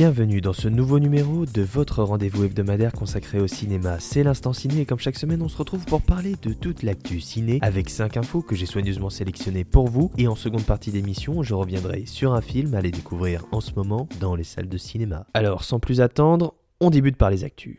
Bienvenue dans ce nouveau numéro de votre rendez-vous hebdomadaire consacré au cinéma. C'est l'instant ciné et comme chaque semaine on se retrouve pour parler de toute l'actu ciné avec 5 infos que j'ai soigneusement sélectionnées pour vous et en seconde partie d'émission je reviendrai sur un film à aller découvrir en ce moment dans les salles de cinéma. Alors sans plus attendre, on débute par les actus.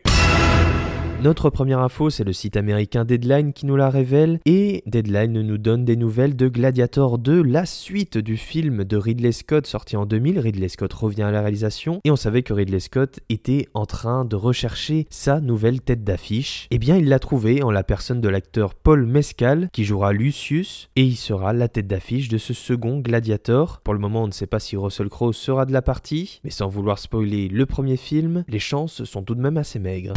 Notre première info, c'est le site américain Deadline qui nous la révèle, et Deadline nous donne des nouvelles de Gladiator 2, la suite du film de Ridley Scott sorti en 2000. Ridley Scott revient à la réalisation, et on savait que Ridley Scott était en train de rechercher sa nouvelle tête d'affiche. Eh bien, il l'a trouvé en la personne de l'acteur Paul Mescal, qui jouera Lucius, et il sera la tête d'affiche de ce second Gladiator. Pour le moment, on ne sait pas si Russell Crowe sera de la partie, mais sans vouloir spoiler le premier film, les chances sont tout de même assez maigres.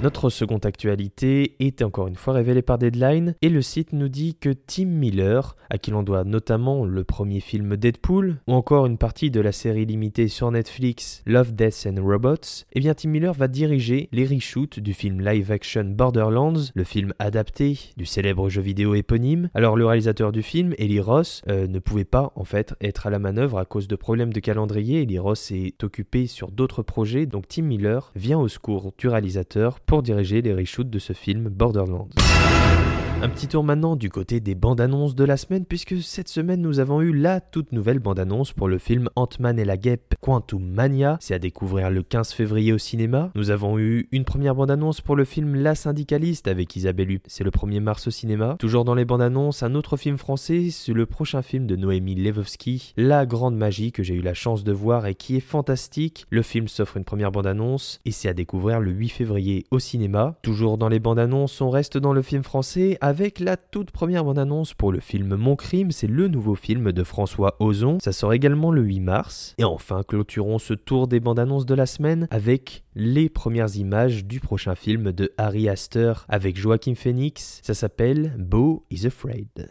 Notre seconde actualité est encore une fois révélée par Deadline et le site nous dit que Tim Miller, à qui l'on doit notamment le premier film Deadpool ou encore une partie de la série limitée sur Netflix Love, Death and Robots, eh bien Tim Miller va diriger les reshoots du film live-action Borderlands, le film adapté du célèbre jeu vidéo éponyme. Alors le réalisateur du film, Eli Ross, euh, ne pouvait pas en fait être à la manœuvre à cause de problèmes de calendrier. Eli Ross est occupé sur d'autres projets, donc Tim Miller vient au secours du réalisateur pour diriger les reshoots de ce film Borderlands. Un petit tour maintenant du côté des bandes annonces de la semaine, puisque cette semaine nous avons eu la toute nouvelle bande annonce pour le film Ant-Man et la guêpe Quantum Mania. C'est à découvrir le 15 février au cinéma. Nous avons eu une première bande annonce pour le film La syndicaliste avec Isabelle Huppert. C'est le 1er mars au cinéma. Toujours dans les bandes annonces, un autre film français, c'est le prochain film de Noémie Levovsky, La Grande Magie, que j'ai eu la chance de voir et qui est fantastique. Le film s'offre une première bande annonce et c'est à découvrir le 8 février au cinéma. Toujours dans les bandes annonces, on reste dans le film français avec la toute première bande-annonce pour le film Mon Crime, c'est le nouveau film de François Ozon. Ça sort également le 8 mars. Et enfin, clôturons ce tour des bandes-annonces de la semaine avec les premières images du prochain film de Harry Astor avec Joaquin Phoenix. Ça s'appelle Beau is Afraid.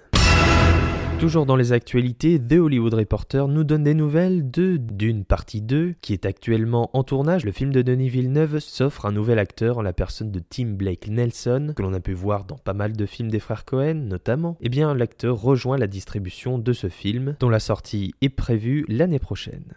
Toujours dans les actualités, The Hollywood Reporter nous donne des nouvelles de Dune partie 2 qui est actuellement en tournage. Le film de Denis Villeneuve s'offre un nouvel acteur en la personne de Tim Blake Nelson que l'on a pu voir dans pas mal de films des frères Cohen notamment. Eh bien l'acteur rejoint la distribution de ce film dont la sortie est prévue l'année prochaine.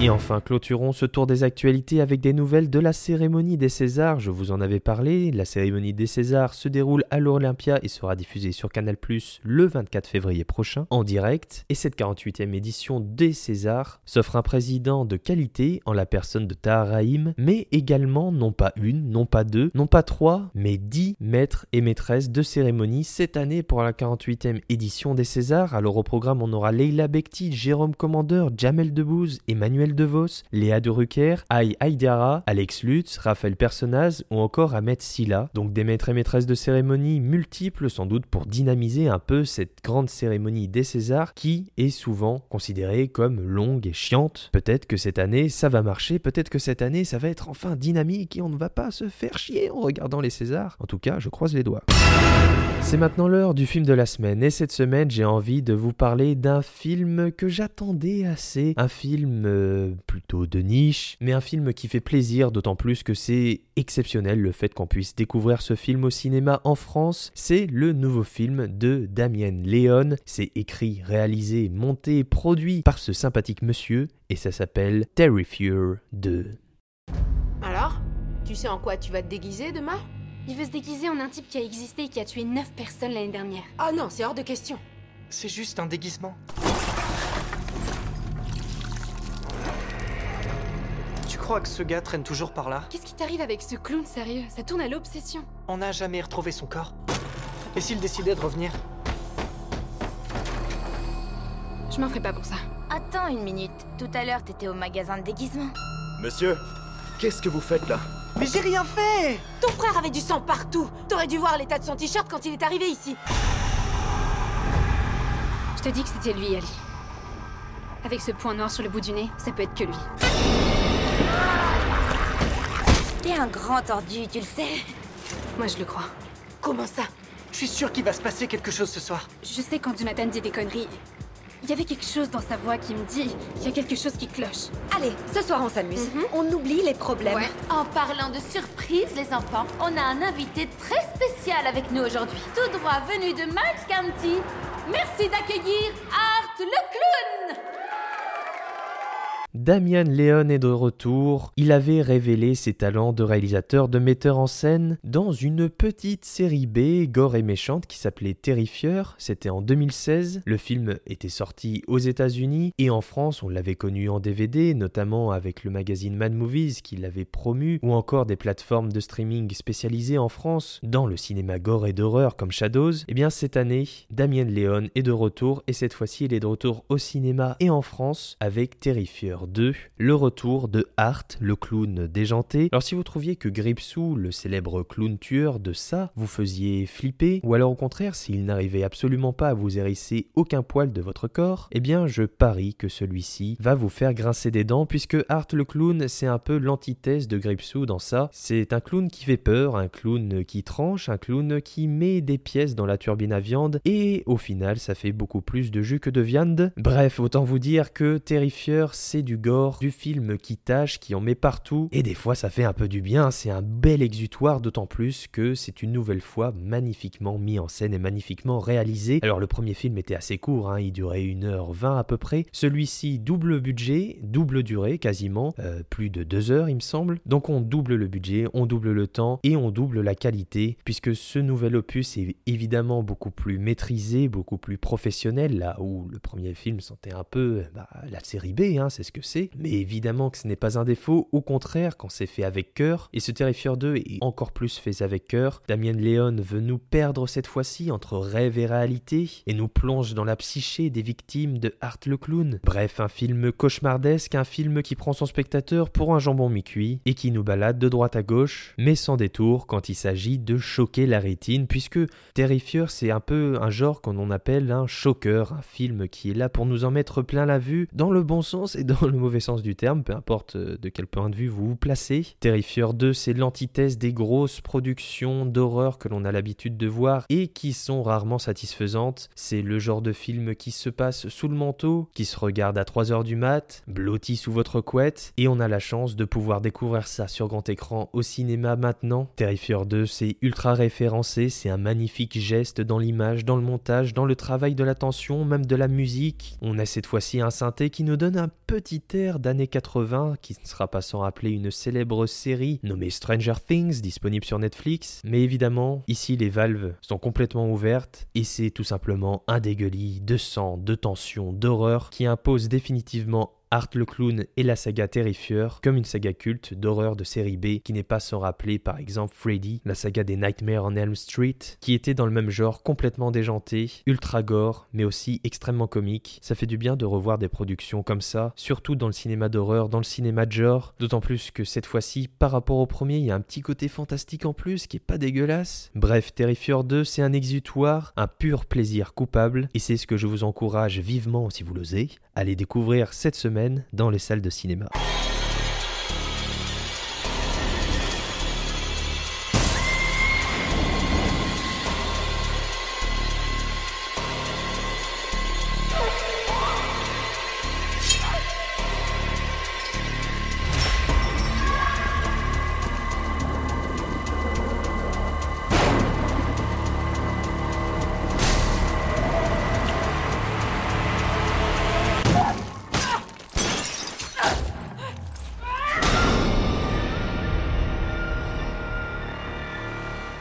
Et enfin, clôturons ce tour des actualités avec des nouvelles de la cérémonie des Césars. Je vous en avais parlé. La cérémonie des Césars se déroule à l'Olympia et sera diffusée sur Canal Plus le 24 février prochain en direct. Et cette 48e édition des Césars s'offre un président de qualité en la personne de Tahar mais également non pas une, non pas deux, non pas trois, mais dix maîtres et maîtresses de cérémonie cette année pour la 48e édition des Césars. Alors au programme, on aura Leila Bekti, Jérôme Commandeur, Jamel Debbouze, Emmanuel DeVos, Léa de Rucker, Aïe Aïdara, Alex Lutz, Raphaël Personnaz ou encore Ahmed Silla. Donc des maîtres et maîtresses de cérémonie multiples sans doute pour dynamiser un peu cette grande cérémonie des Césars qui est souvent considérée comme longue et chiante. Peut-être que cette année ça va marcher, peut-être que cette année ça va être enfin dynamique et on ne va pas se faire chier en regardant les Césars. En tout cas, je croise les doigts. C'est maintenant l'heure du film de la semaine et cette semaine j'ai envie de vous parler d'un film que j'attendais assez, un film euh, plutôt de niche, mais un film qui fait plaisir d'autant plus que c'est exceptionnel le fait qu'on puisse découvrir ce film au cinéma en France. C'est le nouveau film de Damien Léon, c'est écrit, réalisé, monté, produit par ce sympathique monsieur et ça s'appelle Terrifier 2. Alors Tu sais en quoi tu vas te déguiser demain? Il veut se déguiser en un type qui a existé et qui a tué 9 personnes l'année dernière. Ah non, c'est hors de question. C'est juste un déguisement. Tu crois que ce gars traîne toujours par là? Qu'est-ce qui t'arrive avec ce clown sérieux? Ça tourne à l'obsession. On n'a jamais retrouvé son corps. Et s'il décidait de revenir? Je m'en ferai pas pour ça. Attends une minute. Tout à l'heure, t'étais au magasin de déguisement. Monsieur, qu'est-ce que vous faites là? Mais j'ai rien fait Ton frère avait du sang partout. T'aurais dû voir l'état de son t-shirt quand il est arrivé ici. Je te dis que c'était lui, Ali. Avec ce point noir sur le bout du nez, ça peut être que lui. T'es un grand tordu, tu le sais. Moi, je le crois. Comment ça? Je suis sûr qu'il va se passer quelque chose ce soir. Je sais quand Jonathan dit des conneries. Il y avait quelque chose dans sa voix qui me dit qu'il y a quelque chose qui cloche. Allez, ce soir on s'amuse. Mhm. On oublie les problèmes. Ouais. En parlant de surprise, les enfants, on a un invité très spécial avec nous aujourd'hui. Tout droit venu de Max County. Merci d'accueillir Art le clown Damian Leon est de retour. Il avait révélé ses talents de réalisateur, de metteur en scène dans une petite série B, gore et méchante, qui s'appelait Terrifier. C'était en 2016. Le film était sorti aux États-Unis et en France, on l'avait connu en DVD, notamment avec le magazine Mad Movies qui l'avait promu, ou encore des plateformes de streaming spécialisées en France dans le cinéma gore et d'horreur comme Shadows. Eh bien, cette année, Damien Leon est de retour et cette fois-ci, il est de retour au cinéma et en France avec Terrifier 2, le retour de Art, le clown déjanté. Alors si vous trouviez que Gripsou, le célèbre clown tueur de ça, vous faisiez flipper, ou alors au contraire s'il n'arrivait absolument pas à vous hérisser aucun poil de votre corps, eh bien je parie que celui-ci va vous faire grincer des dents puisque Art le clown c'est un peu l'antithèse de Gripsou dans ça. C'est un clown qui fait peur, un clown qui tranche, un clown qui met des pièces dans la turbine à viande et au final ça fait beaucoup plus de jus que de viande. Bref, autant vous dire que Terrifier c'est du gore, du film qui tâche, qui en met partout, et des fois ça fait un peu du bien, c'est un bel exutoire, d'autant plus que c'est une nouvelle fois magnifiquement mis en scène et magnifiquement réalisé. Alors le premier film était assez court, hein, il durait 1h20 à peu près, celui-ci double budget, double durée quasiment, euh, plus de 2 heures il me semble, donc on double le budget, on double le temps, et on double la qualité, puisque ce nouvel opus est évidemment beaucoup plus maîtrisé, beaucoup plus professionnel, là où le premier film sentait un peu bah, la série B, hein, c'est ce que mais évidemment que ce n'est pas un défaut, au contraire, quand c'est fait avec cœur, et ce Terrifier 2 est encore plus fait avec cœur, Damien Léon veut nous perdre cette fois-ci entre rêve et réalité, et nous plonge dans la psyché des victimes de Art le Clown. Bref, un film cauchemardesque, un film qui prend son spectateur pour un jambon mi-cuit, et qui nous balade de droite à gauche, mais sans détour quand il s'agit de choquer la rétine, puisque Terrifier c'est un peu un genre qu'on appelle un choqueur, un film qui est là pour nous en mettre plein la vue, dans le bon sens et dans le mauvais sens du terme, peu importe euh, de quel point de vue vous vous placez. Terrifier 2, c'est l'antithèse des grosses productions d'horreur que l'on a l'habitude de voir et qui sont rarement satisfaisantes. C'est le genre de film qui se passe sous le manteau, qui se regarde à 3h du mat, blotti sous votre couette, et on a la chance de pouvoir découvrir ça sur grand écran au cinéma maintenant. Terrifier 2, c'est ultra référencé, c'est un magnifique geste dans l'image, dans le montage, dans le travail de l'attention, même de la musique. On a cette fois-ci un synthé qui nous donne un petit d'années 80 qui ne sera pas sans rappeler une célèbre série nommée Stranger Things disponible sur Netflix. Mais évidemment, ici les valves sont complètement ouvertes et c'est tout simplement un dégueulis de sang, de tension, d'horreur qui impose définitivement Art le Clown et la saga Terrifier comme une saga culte d'horreur de série B qui n'est pas sans rappeler par exemple Freddy, la saga des Nightmares on Elm Street, qui était dans le même genre complètement déjanté, ultra gore mais aussi extrêmement comique. Ça fait du bien de revoir des productions comme ça, surtout dans le cinéma d'horreur, dans le cinéma de genre, d'autant plus que cette fois-ci par rapport au premier il y a un petit côté fantastique en plus qui est pas dégueulasse. Bref, Terrifier 2 c'est un exutoire, un pur plaisir coupable et c'est ce que je vous encourage vivement si vous l'osez, allez découvrir cette semaine dans les salles de cinéma.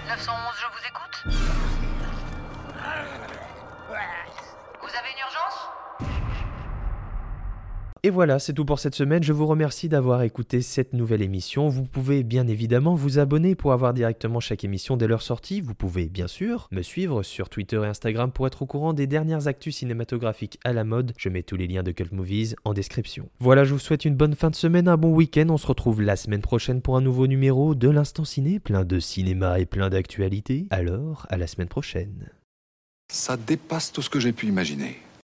Je vous écoute. Vous avez une urgence? Et voilà, c'est tout pour cette semaine. Je vous remercie d'avoir écouté cette nouvelle émission. Vous pouvez bien évidemment vous abonner pour avoir directement chaque émission dès leur sortie. Vous pouvez bien sûr me suivre sur Twitter et Instagram pour être au courant des dernières actus cinématographiques à la mode. Je mets tous les liens de Cult Movies en description. Voilà, je vous souhaite une bonne fin de semaine, un bon week-end. On se retrouve la semaine prochaine pour un nouveau numéro de l'Instant Ciné, plein de cinéma et plein d'actualités. Alors, à la semaine prochaine. Ça dépasse tout ce que j'ai pu imaginer.